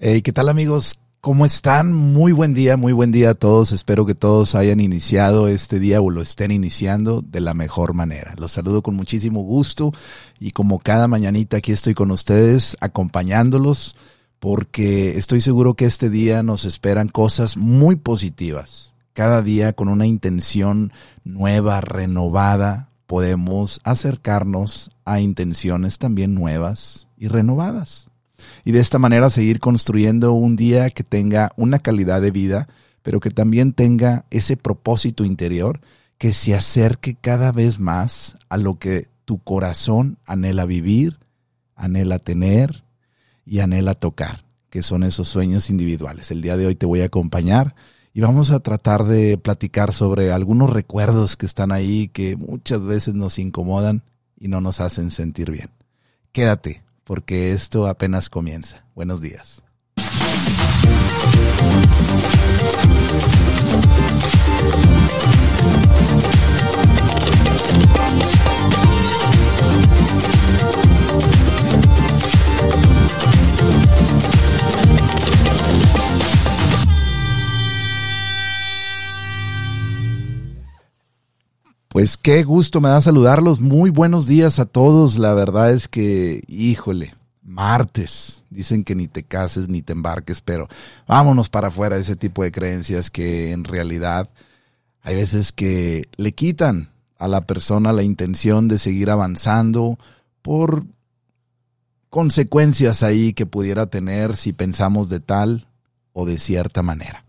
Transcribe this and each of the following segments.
¿qué tal amigos? ¿Cómo están? Muy buen día, muy buen día a todos. Espero que todos hayan iniciado este día o lo estén iniciando de la mejor manera. Los saludo con muchísimo gusto y como cada mañanita aquí estoy con ustedes acompañándolos porque estoy seguro que este día nos esperan cosas muy positivas. Cada día con una intención nueva, renovada, podemos acercarnos a intenciones también nuevas y renovadas y de esta manera seguir construyendo un día que tenga una calidad de vida, pero que también tenga ese propósito interior que se acerque cada vez más a lo que tu corazón anhela vivir, anhela tener y anhela tocar, que son esos sueños individuales. El día de hoy te voy a acompañar y vamos a tratar de platicar sobre algunos recuerdos que están ahí que muchas veces nos incomodan y no nos hacen sentir bien. Quédate, porque esto apenas comienza. Buenos días. Pues qué gusto me da saludarlos. Muy buenos días a todos. La verdad es que, híjole, martes. Dicen que ni te cases ni te embarques, pero vámonos para afuera ese tipo de creencias que en realidad hay veces que le quitan a la persona la intención de seguir avanzando por consecuencias ahí que pudiera tener si pensamos de tal o de cierta manera.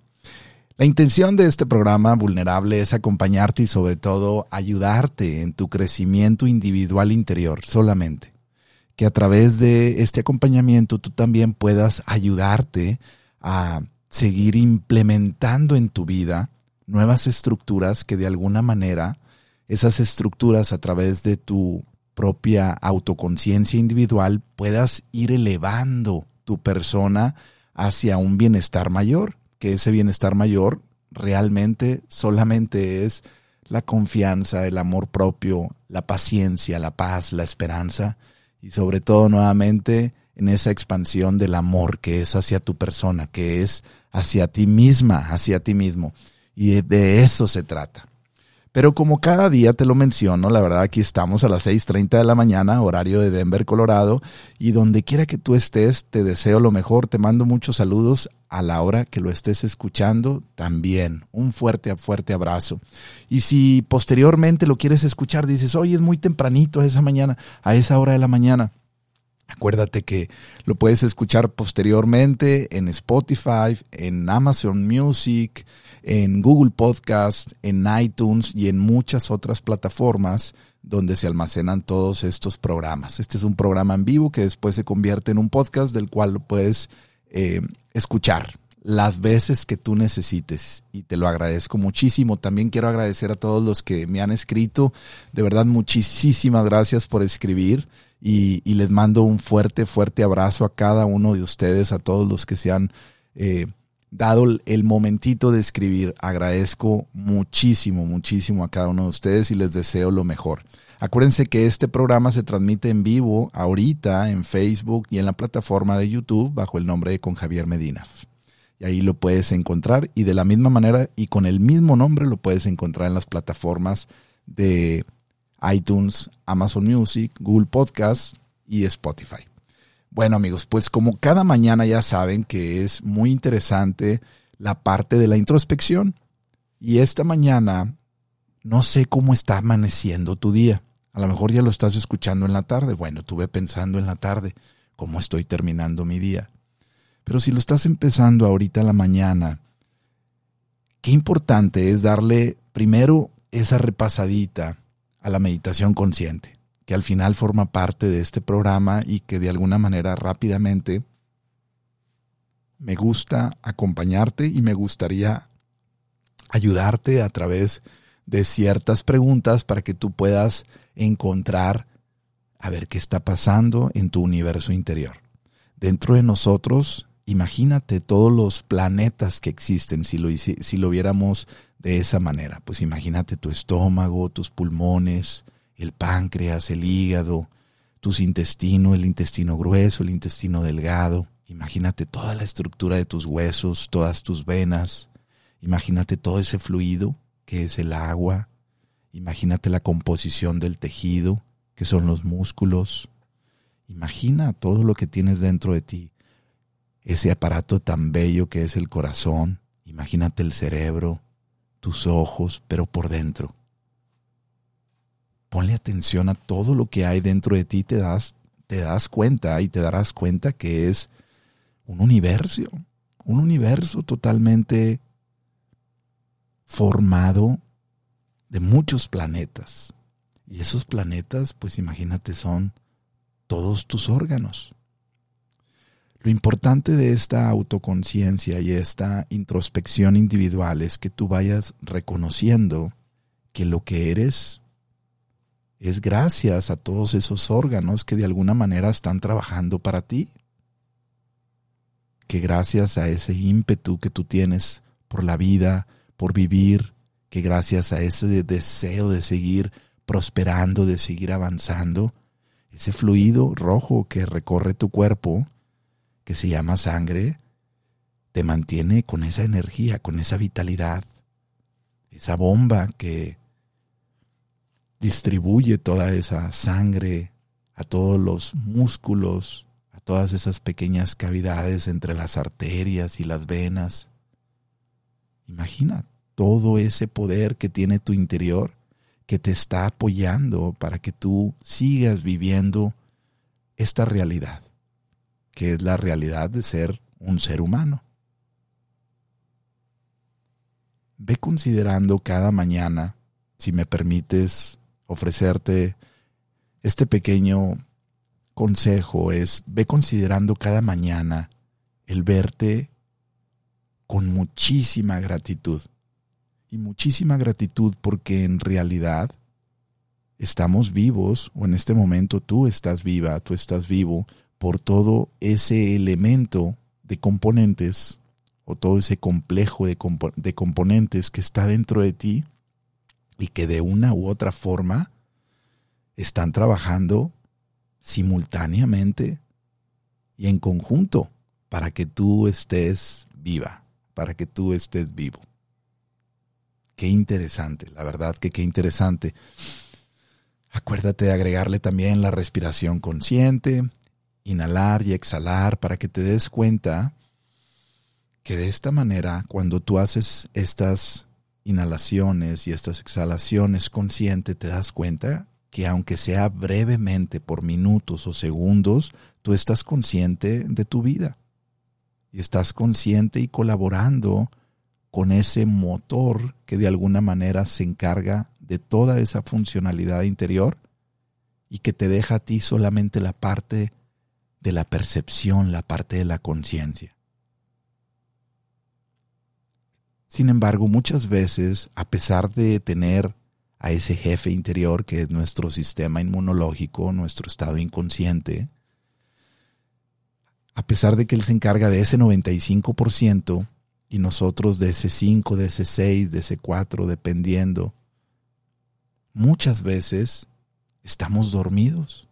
La intención de este programa vulnerable es acompañarte y sobre todo ayudarte en tu crecimiento individual interior solamente. Que a través de este acompañamiento tú también puedas ayudarte a seguir implementando en tu vida nuevas estructuras que de alguna manera esas estructuras a través de tu propia autoconciencia individual puedas ir elevando tu persona hacia un bienestar mayor que ese bienestar mayor realmente solamente es la confianza, el amor propio, la paciencia, la paz, la esperanza y sobre todo nuevamente en esa expansión del amor que es hacia tu persona, que es hacia ti misma, hacia ti mismo. Y de eso se trata. Pero como cada día te lo menciono, la verdad aquí estamos a las 6.30 de la mañana, horario de Denver, Colorado, y donde quiera que tú estés, te deseo lo mejor, te mando muchos saludos a la hora que lo estés escuchando también. Un fuerte, fuerte abrazo. Y si posteriormente lo quieres escuchar, dices, oye, es muy tempranito a esa mañana, a esa hora de la mañana. Acuérdate que lo puedes escuchar posteriormente en Spotify, en Amazon Music, en Google Podcast, en iTunes y en muchas otras plataformas donde se almacenan todos estos programas. Este es un programa en vivo que después se convierte en un podcast del cual lo puedes eh, escuchar las veces que tú necesites y te lo agradezco muchísimo. También quiero agradecer a todos los que me han escrito. De verdad, muchísimas gracias por escribir y, les mando un fuerte, fuerte abrazo a cada uno de ustedes, a todos los que se han eh, dado el momentito de escribir. Agradezco muchísimo, muchísimo a cada uno de ustedes y les deseo lo mejor. Acuérdense que este programa se transmite en vivo ahorita en Facebook y en la plataforma de YouTube bajo el nombre de Con Javier Medina. Y ahí lo puedes encontrar y de la misma manera y con el mismo nombre lo puedes encontrar en las plataformas de iTunes, Amazon Music, Google Podcast y Spotify. Bueno amigos, pues como cada mañana ya saben que es muy interesante la parte de la introspección. Y esta mañana no sé cómo está amaneciendo tu día. A lo mejor ya lo estás escuchando en la tarde. Bueno, estuve pensando en la tarde cómo estoy terminando mi día. Pero si lo estás empezando ahorita en la mañana, qué importante es darle primero esa repasadita a la meditación consciente que al final forma parte de este programa y que de alguna manera rápidamente me gusta acompañarte y me gustaría ayudarte a través de ciertas preguntas para que tú puedas encontrar a ver qué está pasando en tu universo interior. Dentro de nosotros, imagínate todos los planetas que existen si lo, si lo viéramos de esa manera. Pues imagínate tu estómago, tus pulmones, el páncreas, el hígado, tus intestinos, el intestino grueso, el intestino delgado. Imagínate toda la estructura de tus huesos, todas tus venas. Imagínate todo ese fluido que es el agua. Imagínate la composición del tejido, que son los músculos. Imagina todo lo que tienes dentro de ti. Ese aparato tan bello que es el corazón. Imagínate el cerebro, tus ojos, pero por dentro. Ponle atención a todo lo que hay dentro de ti, te das, te das cuenta y te darás cuenta que es un universo, un universo totalmente formado de muchos planetas. Y esos planetas, pues imagínate, son todos tus órganos. Lo importante de esta autoconciencia y esta introspección individual es que tú vayas reconociendo que lo que eres es gracias a todos esos órganos que de alguna manera están trabajando para ti que gracias a ese ímpetu que tú tienes por la vida, por vivir, que gracias a ese deseo de seguir prosperando, de seguir avanzando, ese fluido rojo que recorre tu cuerpo, que se llama sangre, te mantiene con esa energía, con esa vitalidad, esa bomba que distribuye toda esa sangre a todos los músculos, todas esas pequeñas cavidades entre las arterias y las venas. Imagina todo ese poder que tiene tu interior que te está apoyando para que tú sigas viviendo esta realidad, que es la realidad de ser un ser humano. Ve considerando cada mañana, si me permites ofrecerte este pequeño consejo es, ve considerando cada mañana el verte con muchísima gratitud. Y muchísima gratitud porque en realidad estamos vivos, o en este momento tú estás viva, tú estás vivo, por todo ese elemento de componentes, o todo ese complejo de, de componentes que está dentro de ti y que de una u otra forma están trabajando simultáneamente y en conjunto para que tú estés viva, para que tú estés vivo. Qué interesante, la verdad que qué interesante. Acuérdate de agregarle también la respiración consciente, inhalar y exhalar para que te des cuenta que de esta manera, cuando tú haces estas inhalaciones y estas exhalaciones consciente, te das cuenta que aunque sea brevemente por minutos o segundos, tú estás consciente de tu vida y estás consciente y colaborando con ese motor que de alguna manera se encarga de toda esa funcionalidad interior y que te deja a ti solamente la parte de la percepción, la parte de la conciencia. Sin embargo, muchas veces, a pesar de tener a ese jefe interior que es nuestro sistema inmunológico, nuestro estado inconsciente, a pesar de que él se encarga de ese 95% y nosotros de ese 5, de ese 6, de ese 4, dependiendo, muchas veces estamos dormidos.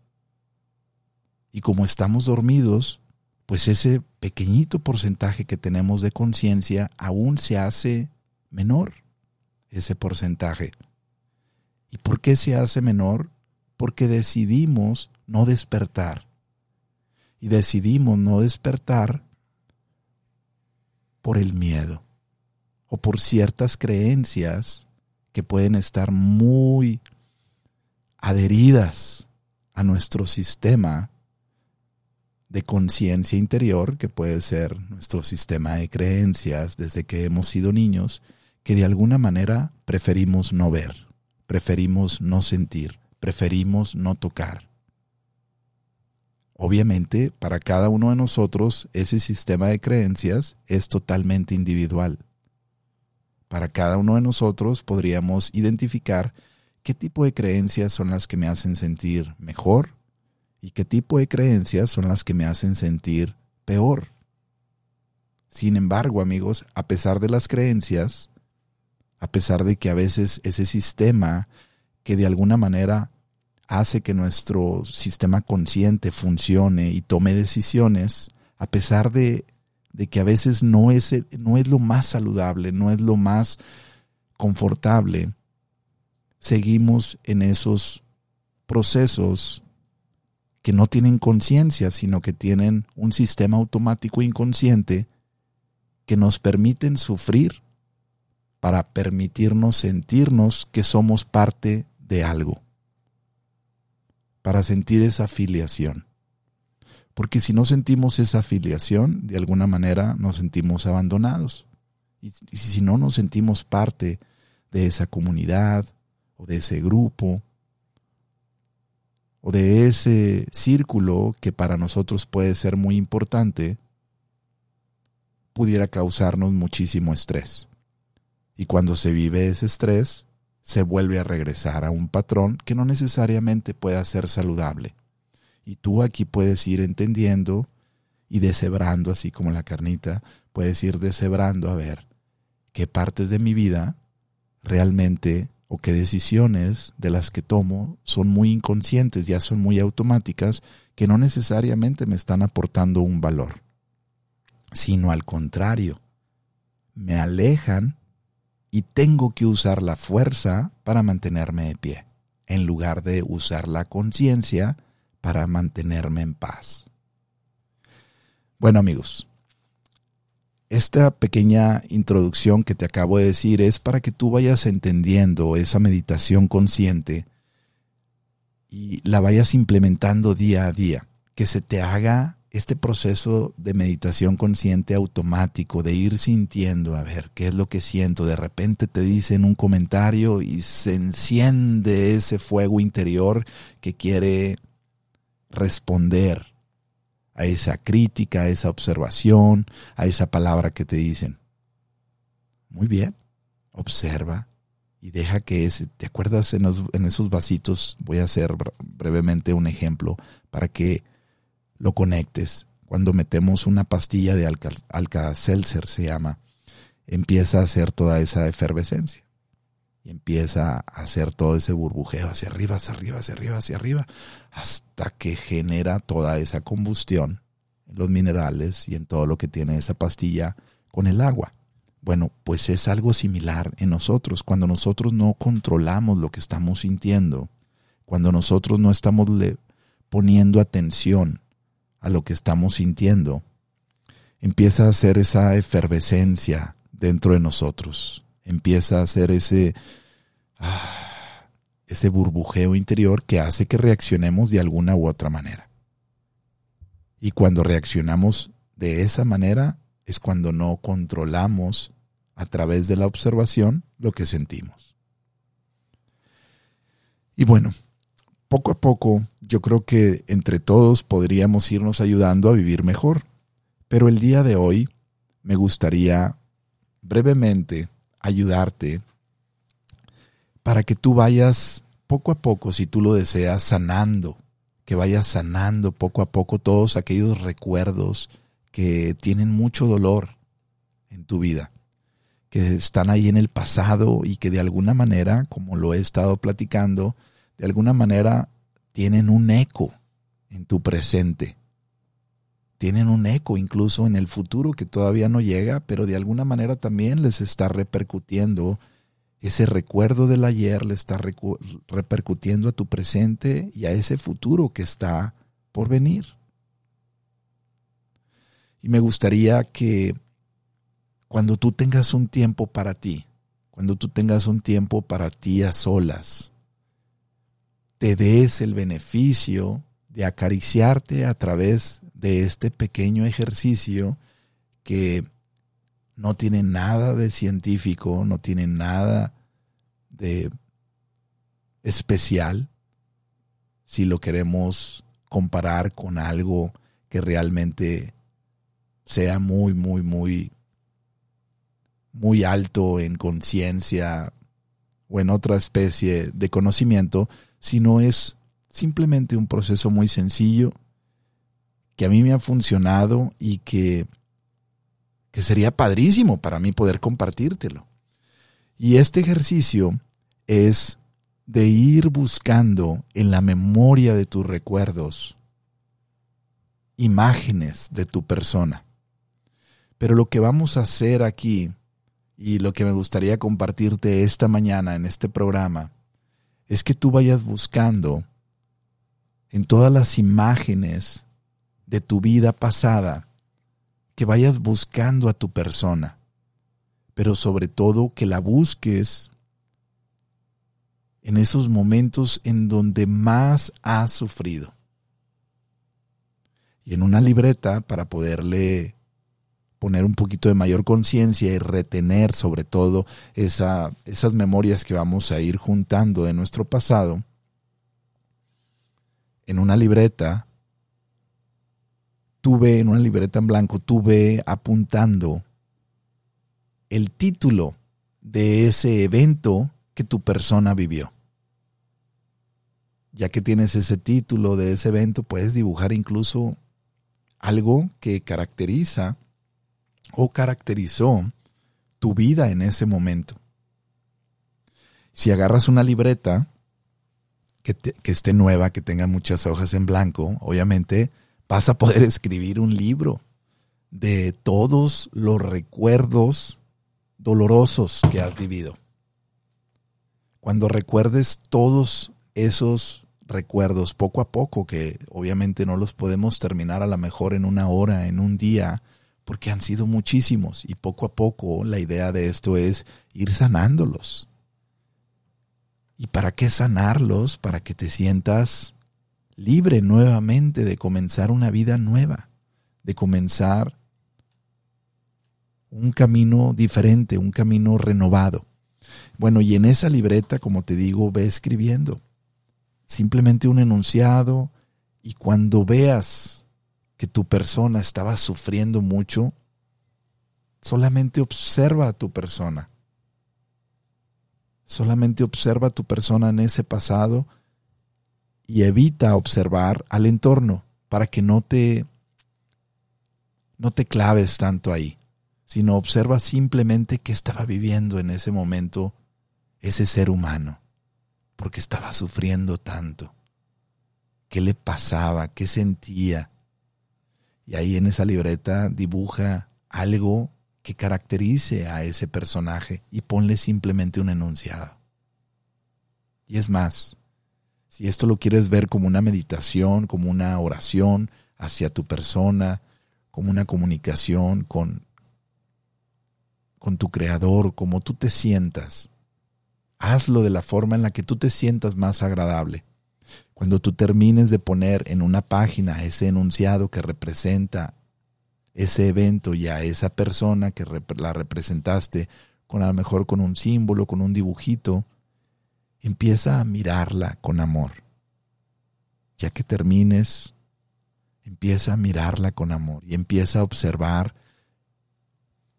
Y como estamos dormidos, pues ese pequeñito porcentaje que tenemos de conciencia aún se hace menor, ese porcentaje. ¿Y por qué se hace menor? Porque decidimos no despertar. Y decidimos no despertar por el miedo o por ciertas creencias que pueden estar muy adheridas a nuestro sistema de conciencia interior, que puede ser nuestro sistema de creencias desde que hemos sido niños, que de alguna manera preferimos no ver preferimos no sentir, preferimos no tocar. Obviamente, para cada uno de nosotros, ese sistema de creencias es totalmente individual. Para cada uno de nosotros podríamos identificar qué tipo de creencias son las que me hacen sentir mejor y qué tipo de creencias son las que me hacen sentir peor. Sin embargo, amigos, a pesar de las creencias, a pesar de que a veces ese sistema que de alguna manera hace que nuestro sistema consciente funcione y tome decisiones, a pesar de, de que a veces no es, no es lo más saludable, no es lo más confortable, seguimos en esos procesos que no tienen conciencia, sino que tienen un sistema automático inconsciente que nos permiten sufrir para permitirnos sentirnos que somos parte de algo, para sentir esa afiliación. Porque si no sentimos esa afiliación, de alguna manera nos sentimos abandonados. Y, si no nos sentimos parte de esa comunidad o de ese grupo o de ese círculo que para nosotros puede ser muy importante, pudiera causarnos muchísimo estrés. Y cuando se vive ese estrés, se vuelve a regresar a un patrón que no necesariamente pueda ser saludable. Y tú aquí puedes ir entendiendo y deshebrando, así como la carnita, puedes ir deshebrando a ver qué partes de mi vida realmente o qué decisiones de las que tomo son muy inconscientes, ya son muy automáticas, que no necesariamente me están aportando un valor, sino al contrario, me alejan y tengo que usar la fuerza para mantenerme de pie, en lugar de usar la conciencia para mantenerme en paz. Bueno amigos, esta pequeña introducción que te acabo de decir es para que tú vayas entendiendo esa meditación consciente y la vayas implementando día a día, que se te haga este proceso de meditación consciente automático, de ir sintiendo, a ver, qué es lo que siento. De repente te dicen un comentario y se enciende ese fuego interior que quiere responder a esa crítica, a esa observación, a esa palabra que te dicen. Muy bien, observa y deja que ese, ¿te acuerdas en, esos vasitos? Voy a hacer brevemente un ejemplo para que lo conectes. Cuando metemos una pastilla de alka, seltzer se llama, empieza a hacer toda esa efervescencia y empieza a hacer todo ese burbujeo hacia arriba, hacia arriba, hacia arriba, hacia arriba, hasta que genera toda esa combustión en los minerales y en todo lo que tiene esa pastilla con el agua. Bueno, pues es algo similar en nosotros. Cuando nosotros no controlamos lo que estamos sintiendo, cuando nosotros no estamos poniendo atención a lo que estamos sintiendo, empieza a hacer esa efervescencia dentro de nosotros empieza a hacer ese, ah, ese burbujeo interior que hace que reaccionemos de alguna u otra manera. Y cuando reaccionamos de esa manera es cuando no controlamos a través de la observación lo que sentimos. Y bueno, poco a poco yo creo que entre todos podríamos irnos ayudando a vivir mejor. Pero el día de hoy me gustaría brevemente ayudarte para que tú vayas poco a poco, si tú lo deseas, sanando, que vayas sanando poco a poco todos aquellos recuerdos que tienen mucho dolor en tu vida, que están ahí en el pasado y que de alguna manera, como lo he estado platicando, de alguna manera tienen un eco en tu presente tienen un eco incluso en el futuro que todavía no llega, pero de alguna manera también les está repercutiendo ese recuerdo del ayer, le está repercutiendo a tu presente y a ese futuro que está por venir. Y me gustaría que cuando tú tengas un tiempo para ti, cuando tú tengas un tiempo para ti a solas, te des el beneficio de acariciarte a través de este pequeño ejercicio que no tiene nada de científico, no tiene nada de especial, si lo queremos comparar con algo que realmente sea muy, muy, muy, muy alto en conciencia o en otra especie de conocimiento, sino es simplemente un proceso muy sencillo que a mí me ha funcionado y que, que sería padrísimo para mí poder compartírtelo. Y este ejercicio es de ir buscando en la memoria de tus recuerdos imágenes de tu persona. Pero lo que vamos a hacer aquí y lo que me gustaría compartirte esta mañana en este programa es que tú vayas buscando en todas las imágenes de tu vida pasada, que vayas buscando a tu persona, pero sobre todo que la busques en esos momentos en donde más has sufrido. Y en una libreta para poderle poner un poquito de mayor conciencia y retener sobre todo esa, esas memorias que vamos a ir juntando de nuestro pasado, en una libreta, tuve, en una libreta en blanco, tuve apuntando el título de ese evento que tu persona vivió. Ya que tienes ese título de ese evento, puedes dibujar incluso algo que caracteriza o caracterizó tu vida en ese momento. Si agarras una libreta que, esté nueva, que tenga muchas hojas en blanco, obviamente vas a poder escribir un libro de todos los recuerdos dolorosos que has vivido. Cuando recuerdes todos esos recuerdos poco a poco, que obviamente no los podemos terminar a lo mejor en una hora, en un día, porque han sido muchísimos y poco a poco la idea de esto es ir sanándolos. ¿Y para qué sanarlos? Para que te sientas libre nuevamente de comenzar una vida nueva, de comenzar un camino diferente, un camino renovado. Bueno, y en esa libreta, como te digo, ve escribiendo. Simplemente un enunciado y cuando veas que tu persona estaba sufriendo mucho, solamente observa a tu persona. Solamente observa a tu persona en ese pasado y evita observar al entorno para que no te no te claves tanto ahí, sino observa simplemente qué estaba viviendo en ese momento ese ser humano, porque estaba sufriendo tanto. ¿Qué le pasaba? ¿Qué sentía? Y ahí en esa libreta dibuja algo que caracterice a ese personaje y ponle simplemente un enunciado. Y es más, si esto lo quieres ver como una meditación, como una oración hacia tu persona, como una comunicación con, con tu creador, como tú te sientas, hazlo de la forma en la que tú te sientas más agradable. Cuando tú termines de poner en una página ese enunciado que representa ese evento y a esa persona que la representaste, con a lo mejor con un símbolo, con un dibujito, empieza a mirarla con amor. Ya que termines, empieza a mirarla con amor y empieza a observar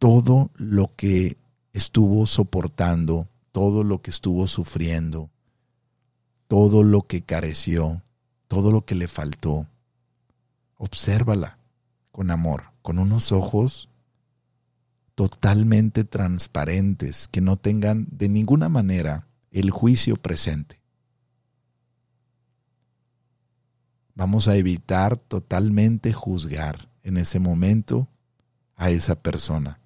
todo lo que estuvo soportando, todo lo que estuvo sufriendo, todo lo que careció, todo lo que le faltó. Obsérvala con amor, con unos ojos totalmente transparentes, que no tengan de ninguna manera el juicio presente. Vamos a evitar totalmente juzgar en ese momento a esa persona.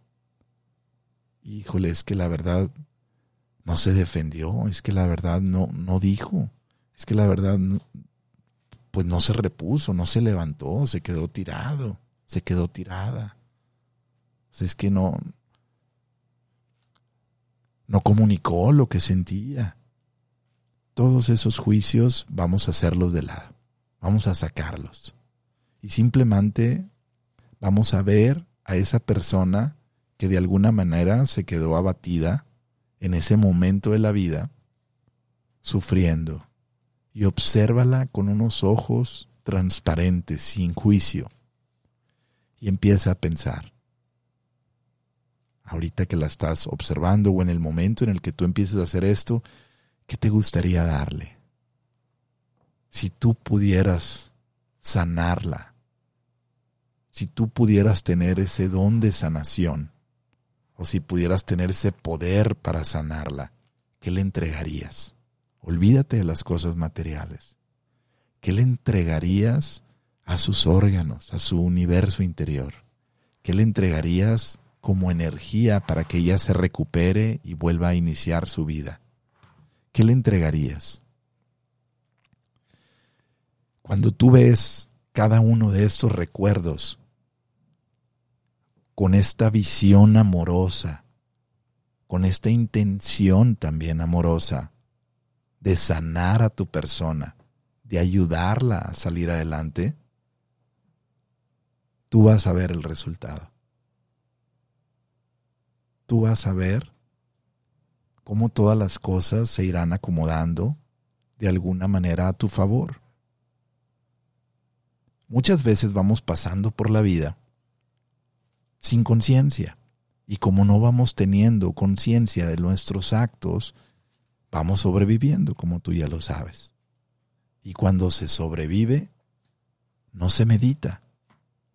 Híjole, es que la verdad no se defendió, es que la verdad no, no dijo, es que la verdad pues no se repuso, no se levantó, se quedó tirado, se quedó tirada. es que no, no comunicó lo que sentía. Todos esos juicios vamos a hacerlos de lado, vamos a sacarlos. Y simplemente vamos a ver a esa persona que de alguna manera se quedó abatida en ese momento de la vida, sufriendo, y obsérvala con unos ojos transparentes, sin juicio, y empieza a pensar. Ahorita que la estás observando o en el momento en el que tú empieces a hacer esto, ¿qué te gustaría darle? Si tú pudieras sanarla, si tú pudieras tener ese don de sanación, o si pudieras tener ese poder para sanarla, ¿qué le entregarías? Olvídate de las cosas materiales. ¿Qué le entregarías a sus órganos, a su universo interior? ¿Qué le entregarías como energía para que ella se recupere y vuelva a iniciar su vida? ¿Qué le entregarías? Cuando tú ves cada uno de estos recuerdos con esta visión amorosa, con esta intención también amorosa de sanar a tu persona, de ayudarla a salir adelante, tú vas a ver el resultado. Tú vas a ver cómo todas las cosas se irán acomodando de alguna manera a tu favor. Muchas veces vamos pasando por la vida sin conciencia y como no vamos teniendo conciencia de nuestros actos, vamos sobreviviendo, como tú ya lo sabes. Y cuando se sobrevive, no se medita,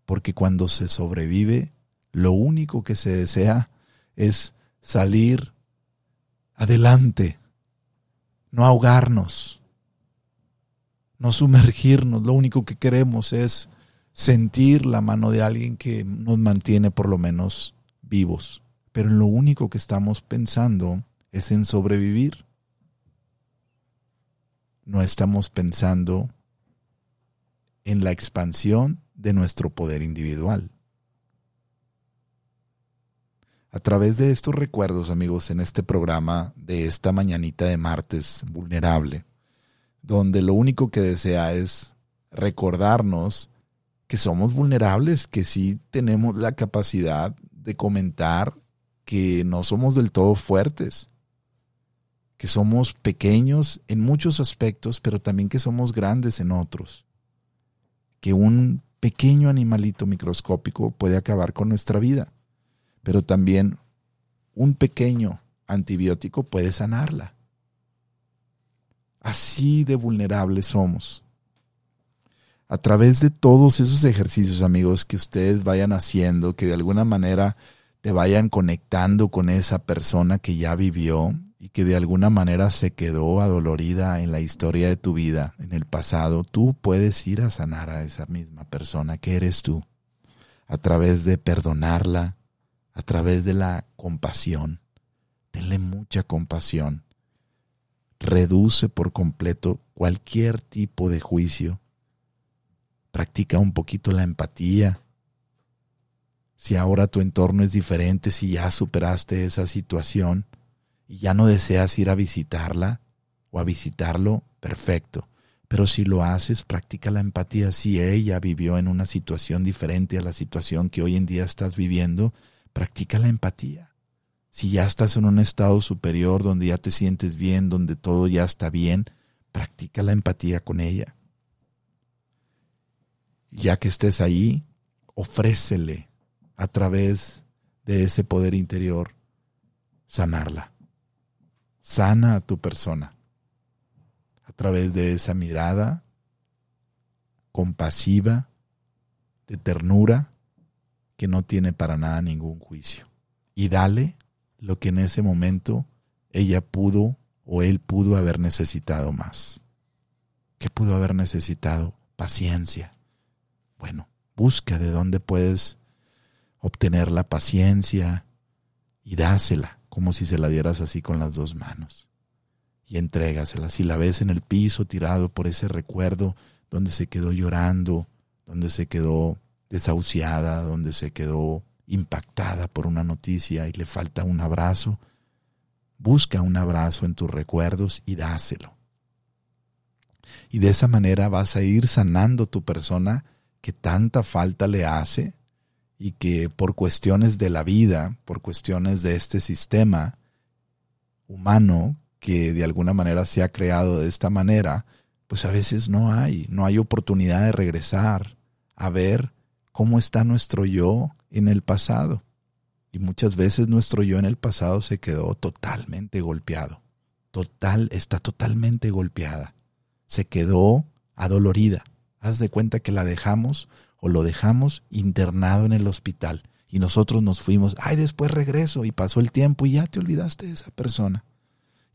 porque cuando se sobrevive, lo único que se desea es salir adelante, no ahogarnos, no sumergirnos, lo único que queremos es sentir la mano de alguien que nos mantiene por lo menos vivos. Pero lo único que estamos pensando es en sobrevivir. No estamos pensando en la expansión de nuestro poder individual. A través de estos recuerdos, amigos, en este programa de esta mañanita de martes vulnerable, donde lo único que desea es recordarnos que somos vulnerables, que sí tenemos la capacidad de comentar que no somos del todo fuertes, que somos pequeños en muchos aspectos, pero también que somos grandes en otros, que un pequeño animalito microscópico puede acabar con nuestra vida, pero también un pequeño antibiótico puede sanarla. Así de vulnerables somos. A través de todos esos ejercicios, amigos, que ustedes vayan haciendo, que de alguna manera te vayan conectando con esa persona que ya vivió y que de alguna manera se quedó adolorida en la historia de tu vida, en el pasado, tú puedes ir a sanar a esa misma persona que eres tú, a través de perdonarla, a través de la compasión. Tenle mucha compasión reduce por completo cualquier tipo de juicio. Practica un poquito la empatía. Si ahora tu entorno es diferente, si ya superaste esa situación y ya no deseas ir a visitarla o a visitarlo, perfecto. Pero si lo haces, practica la empatía. Si ella vivió en una situación diferente a la situación que hoy en día estás viviendo, practica la empatía si ya estás en un estado superior donde ya te sientes bien, donde todo ya está bien, practica la empatía con ella. Ya que estés ahí, ofrécele a través de ese poder interior sanarla. Sana a tu persona a través de esa mirada compasiva, de ternura, que no tiene para nada ningún juicio. Y dale lo que en ese momento ella pudo o él pudo haber necesitado más. ¿Qué pudo haber necesitado? Paciencia. Bueno, busca de dónde puedes obtener la paciencia y dásela como si se la dieras así con las dos manos. Y entrégasela. Si la ves en el piso tirado por ese recuerdo donde se quedó llorando, donde se quedó desahuciada, donde se quedó impactada por una noticia y le falta un abrazo, busca un abrazo en tus recuerdos y dáselo. Y de esa manera vas a ir sanando tu persona que tanta falta le hace y que por cuestiones de la vida, por cuestiones de este sistema humano que de alguna manera se ha creado de esta manera, pues a veces no hay, no hay oportunidad de regresar a ver cómo está nuestro yo en el pasado. Y muchas veces nuestro yo en el pasado se quedó totalmente golpeado. Total, está totalmente golpeada. Se quedó adolorida. Haz de cuenta que la dejamos o lo dejamos internado en el hospital y nosotros nos fuimos, ay, después regreso y pasó el tiempo y ya te olvidaste de esa persona.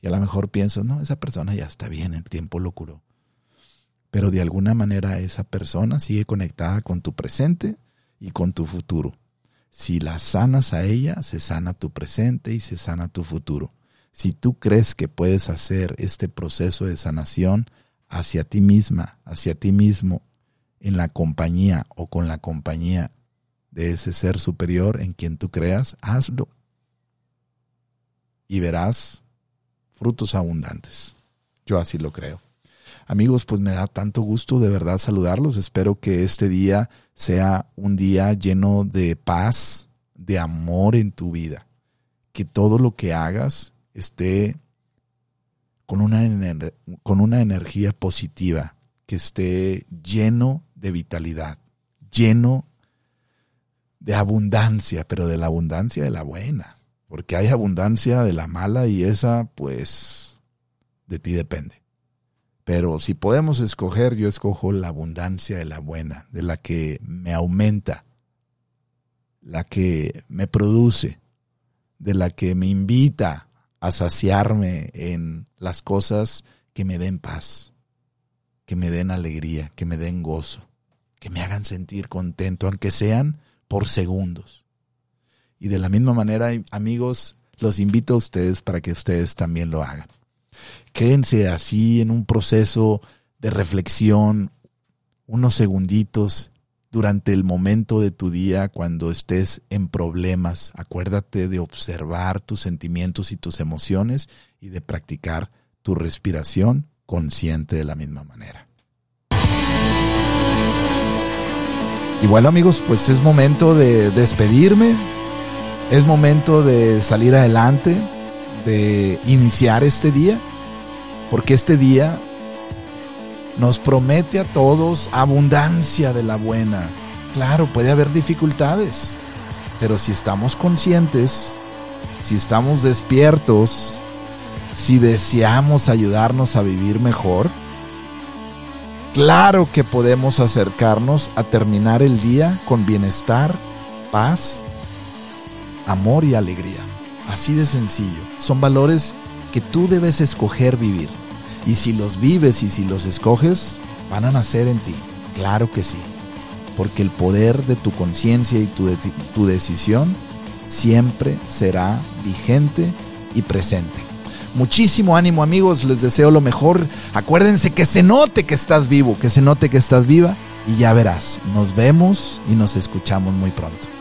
Y a lo mejor piensas, no, esa persona ya está bien, el tiempo lo curó. pero de alguna manera esa persona sigue conectada con tu presente y con tu futuro. Si la sanas a ella, se sana tu presente y se sana tu futuro. Si tú crees que puedes hacer este proceso de sanación hacia ti misma, hacia ti mismo, en la compañía o con la compañía de ese ser superior en quien tú creas, hazlo. Y verás frutos abundantes. Yo así lo creo. Amigos, pues me da tanto gusto de verdad saludarlos. Espero que este día sea un día lleno de paz, de amor en tu vida. Que todo lo que hagas esté con una, con una energía positiva, que esté lleno de vitalidad, lleno de abundancia, pero de la abundancia de la buena, porque hay abundancia de la mala y esa pues de ti depende. Pero si podemos escoger, yo escojo la abundancia de la buena, de la que me aumenta, la que me produce, de la que me invita a saciarme en las cosas que me den paz, que me den alegría, que me den gozo, que me hagan sentir contento, aunque sean por segundos. Y de la misma manera, amigos, los invito a ustedes para que ustedes también lo hagan quédense así en un proceso de reflexión, unos segunditos durante el momento de tu día cuando estés en problemas. Acuérdate de observar tus sentimientos y tus emociones y de practicar tu respiración consciente de la misma manera. Y bueno amigos, pues es momento de despedirme, es momento de salir adelante, de iniciar este día porque este día nos promete a todos abundancia de la buena. Claro, puede haber dificultades, pero si estamos conscientes, si estamos despiertos, si deseamos ayudarnos a vivir mejor, claro que podemos acercarnos a terminar el día con bienestar, paz, amor y alegría. Así de sencillo. Son valores que tú debes escoger vivir. Y si los vives y si los escoges, van a nacer en ti. Claro que sí. Porque el poder de tu conciencia y tu, tu decisión siempre será vigente y presente. Muchísimo ánimo amigos, les deseo lo mejor. Acuérdense que se note que estás vivo, que se note que estás viva y ya verás. Nos vemos y nos escuchamos muy pronto.